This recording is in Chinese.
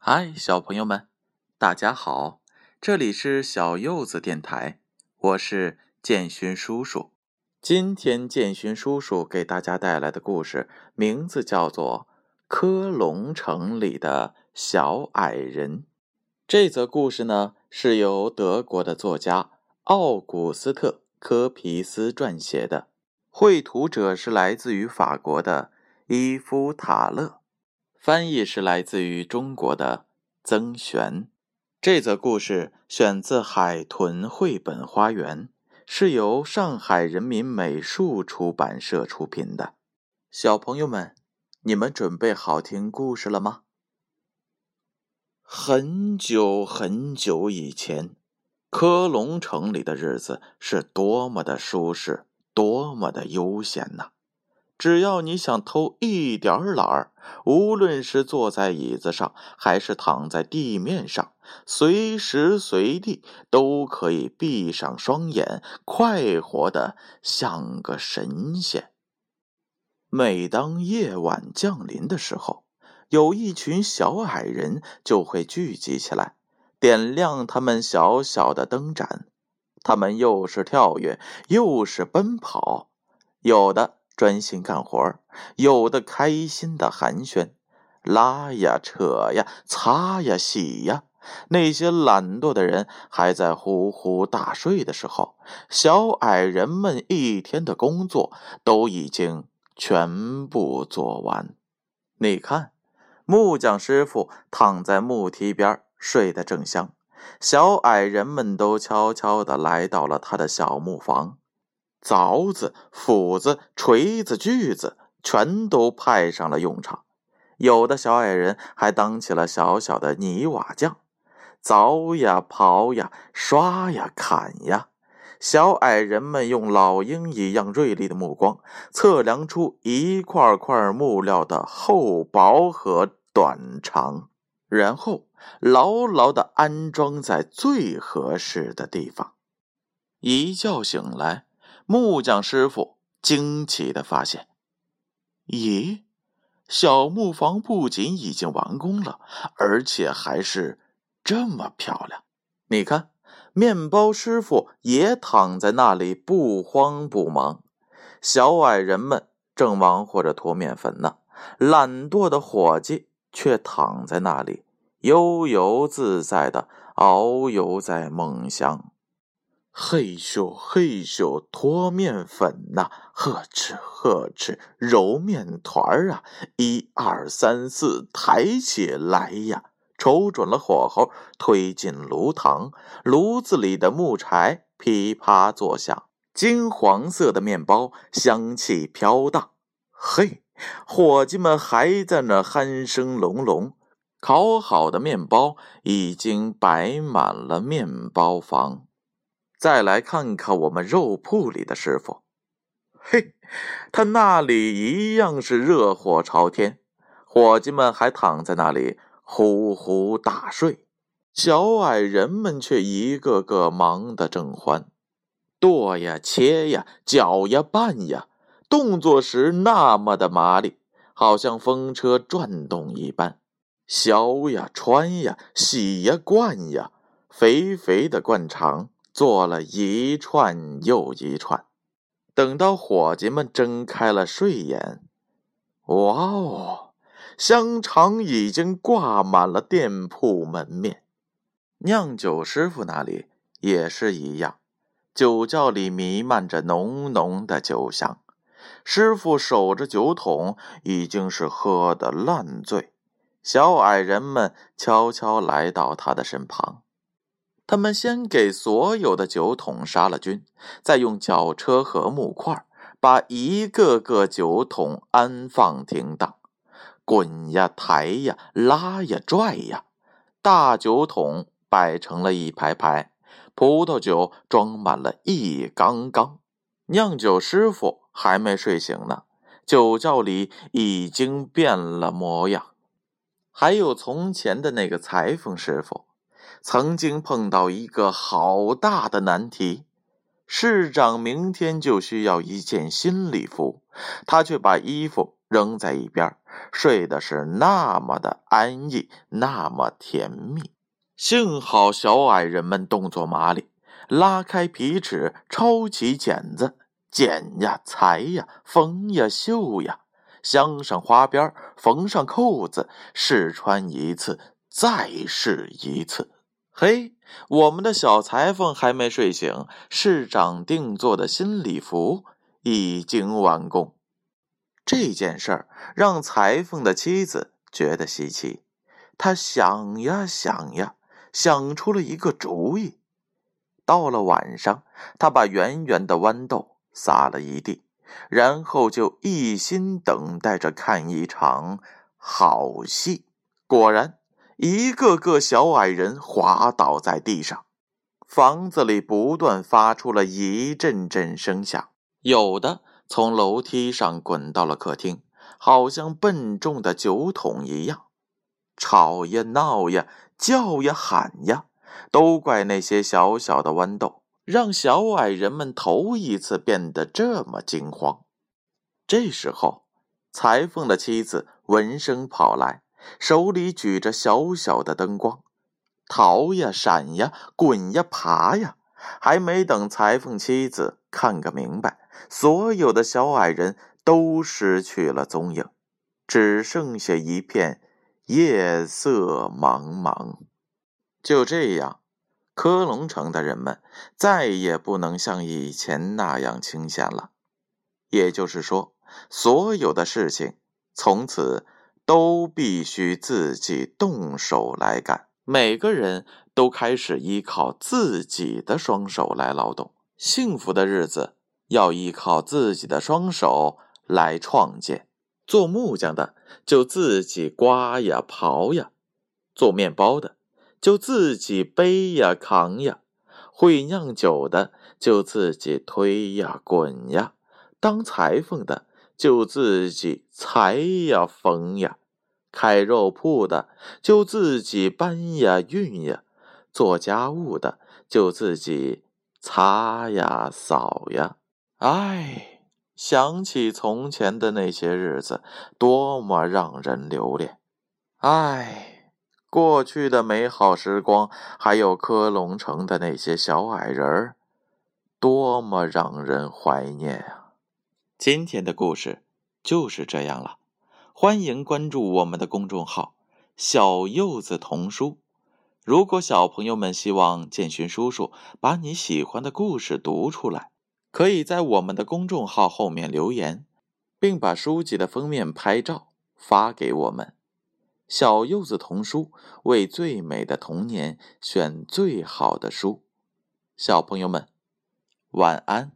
嗨，小朋友们，大家好！这里是小柚子电台，我是建勋叔叔。今天建勋叔叔给大家带来的故事名字叫做《科隆城里的小矮人》。这则故事呢是由德国的作家奥古斯特·科皮斯撰写的，绘图者是来自于法国的伊夫塔勒。翻译是来自于中国的曾璇。这则故事选自海豚绘本花园，是由上海人民美术出版社出品的。小朋友们，你们准备好听故事了吗？很久很久以前，科隆城里的日子是多么的舒适，多么的悠闲呐！只要你想偷一点懒儿，无论是坐在椅子上，还是躺在地面上，随时随地都可以闭上双眼，快活的像个神仙。每当夜晚降临的时候，有一群小矮人就会聚集起来，点亮他们小小的灯盏。他们又是跳跃，又是奔跑，有的。专心干活有的开心的寒暄，拉呀扯呀，擦呀洗呀。那些懒惰的人还在呼呼大睡的时候，小矮人们一天的工作都已经全部做完。你看，木匠师傅躺在木梯边睡得正香，小矮人们都悄悄地来到了他的小木房。凿子、斧子、锤子、锯子全都派上了用场，有的小矮人还当起了小小的泥瓦匠，凿呀、刨呀、刷呀、砍呀。小矮人们用老鹰一样锐利的目光测量出一块块木料的厚薄和短长，然后牢牢地安装在最合适的地方。一觉醒来。木匠师傅惊奇的发现：“咦，小木房不仅已经完工了，而且还是这么漂亮！你看，面包师傅也躺在那里不慌不忙。小矮人们正忙活着脱面粉呢，懒惰的伙计却躺在那里悠游自在的遨游在梦乡。”嘿咻嘿咻，脱面粉呐，呵哧呵哧，揉面团儿啊，一二三四，抬起来呀，瞅准了火候，推进炉膛，炉子里的木柴噼啪作响，金黄色的面包香气飘荡。嘿，伙计们还在那鼾声隆隆，烤好的面包已经摆满了面包房。再来看看我们肉铺里的师傅，嘿，他那里一样是热火朝天，伙计们还躺在那里呼呼大睡，小矮人们却一个个忙得正欢，剁呀切呀，搅呀拌呀，动作时那么的麻利，好像风车转动一般，削呀穿呀，洗呀灌呀，肥肥的灌肠。做了一串又一串，等到伙计们睁开了睡眼，哇哦，香肠已经挂满了店铺门面。酿酒师傅那里也是一样，酒窖里弥漫着浓浓的酒香。师傅守着酒桶，已经是喝得烂醉。小矮人们悄悄来到他的身旁。他们先给所有的酒桶杀了菌，再用绞车和木块把一个个酒桶安放停当，滚呀抬呀拉呀拽呀，大酒桶摆成了一排排，葡萄酒装满了一缸缸。酿酒师傅还没睡醒呢，酒窖里已经变了模样。还有从前的那个裁缝师傅。曾经碰到一个好大的难题，市长明天就需要一件新礼服，他却把衣服扔在一边，睡的是那么的安逸，那么甜蜜。幸好小矮人们动作麻利，拉开皮尺，抄起剪子，剪呀，裁呀，缝呀，绣呀，镶上花边，缝上扣子，试穿一次，再试一次。嘿，我们的小裁缝还没睡醒，市长定做的新礼服已经完工。这件事儿让裁缝的妻子觉得稀奇，他想呀想呀，想出了一个主意。到了晚上，他把圆圆的豌豆撒了一地，然后就一心等待着看一场好戏。果然，一个个小矮人滑倒在地上，房子里不断发出了一阵阵声响，有的。从楼梯上滚到了客厅，好像笨重的酒桶一样，吵呀闹呀，叫呀喊呀，都怪那些小小的豌豆，让小矮人们头一次变得这么惊慌。这时候，裁缝的妻子闻声跑来，手里举着小小的灯光，逃呀闪呀，滚呀爬呀，还没等裁缝妻子看个明白。所有的小矮人都失去了踪影，只剩下一片夜色茫茫。就这样，科隆城的人们再也不能像以前那样清闲了。也就是说，所有的事情从此都必须自己动手来干，每个人都开始依靠自己的双手来劳动。幸福的日子。要依靠自己的双手来创建。做木匠的就自己刮呀刨呀，做面包的就自己背呀扛呀，会酿酒的就自己推呀滚呀，当裁缝的就自己裁呀缝呀，开肉铺的就自己搬呀运呀，做家务的就自己擦呀扫呀。唉，想起从前的那些日子，多么让人留恋！唉，过去的美好时光，还有科隆城的那些小矮人儿，多么让人怀念啊！今天的故事就是这样了，欢迎关注我们的公众号“小柚子童书”。如果小朋友们希望建勋叔叔把你喜欢的故事读出来，可以在我们的公众号后面留言，并把书籍的封面拍照发给我们。小柚子童书为最美的童年选最好的书，小朋友们晚安。